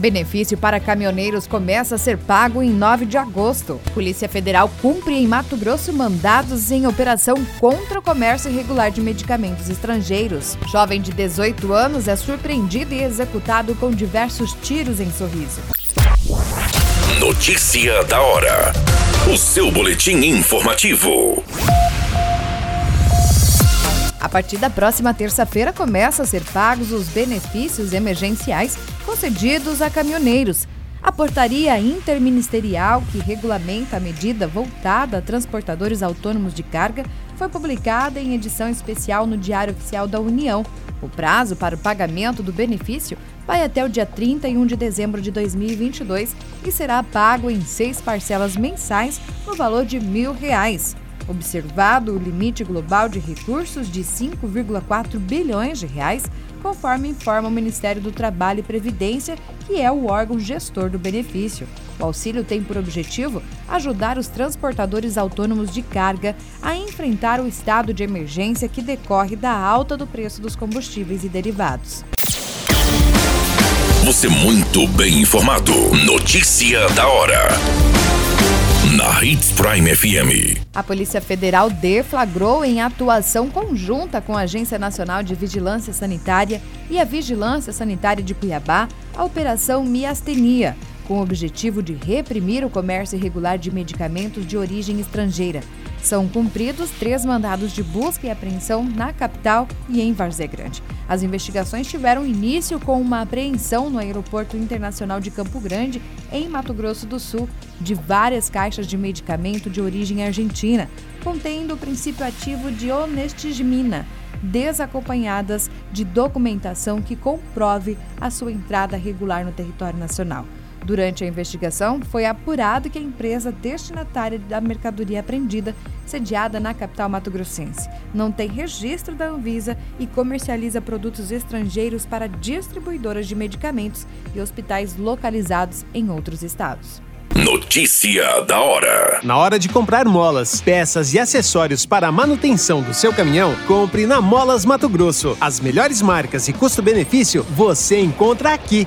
Benefício para caminhoneiros começa a ser pago em 9 de agosto. Polícia Federal cumpre em Mato Grosso mandados em operação contra o comércio irregular de medicamentos estrangeiros. Jovem de 18 anos é surpreendido e executado com diversos tiros em sorriso. Notícia da hora. O seu boletim informativo. A partir da próxima terça-feira começam a ser pagos os benefícios emergenciais concedidos a caminhoneiros. A portaria interministerial que regulamenta a medida voltada a transportadores autônomos de carga foi publicada em edição especial no Diário Oficial da União. O prazo para o pagamento do benefício vai até o dia 31 de dezembro de 2022 e será pago em seis parcelas mensais no valor de mil reais observado o limite global de recursos de 5,4 bilhões de reais, conforme informa o Ministério do Trabalho e Previdência, que é o órgão gestor do benefício. O auxílio tem por objetivo ajudar os transportadores autônomos de carga a enfrentar o estado de emergência que decorre da alta do preço dos combustíveis e derivados. Você muito bem informado. Notícia da hora na Hits Prime FM. A Polícia Federal deflagrou em atuação conjunta com a Agência Nacional de Vigilância Sanitária e a Vigilância Sanitária de Cuiabá a Operação Miastenia, com o objetivo de reprimir o comércio irregular de medicamentos de origem estrangeira. São cumpridos três mandados de busca e apreensão na capital e em Várzea Grande. As investigações tiveram início com uma apreensão no Aeroporto Internacional de Campo Grande, em Mato Grosso do Sul, de várias caixas de medicamento de origem argentina, contendo o princípio ativo de onestigmina, desacompanhadas de documentação que comprove a sua entrada regular no território nacional. Durante a investigação, foi apurado que a empresa destinatária da mercadoria apreendida, sediada na capital mato-grossense, não tem registro da Anvisa e comercializa produtos estrangeiros para distribuidoras de medicamentos e hospitais localizados em outros estados. Notícia da hora. Na hora de comprar molas, peças e acessórios para a manutenção do seu caminhão, compre na Molas Mato Grosso. As melhores marcas e custo-benefício você encontra aqui.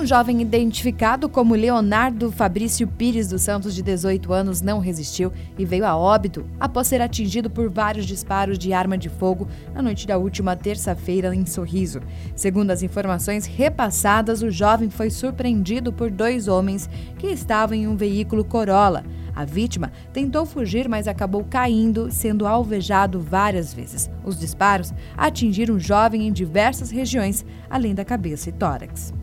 Um jovem identificado como Leonardo Fabrício Pires dos Santos, de 18 anos, não resistiu e veio a óbito após ser atingido por vários disparos de arma de fogo na noite da última terça-feira em Sorriso. Segundo as informações repassadas, o jovem foi surpreendido por dois homens que estavam em um veículo Corolla. A vítima tentou fugir, mas acabou caindo, sendo alvejado várias vezes. Os disparos atingiram o jovem em diversas regiões, além da cabeça e tórax.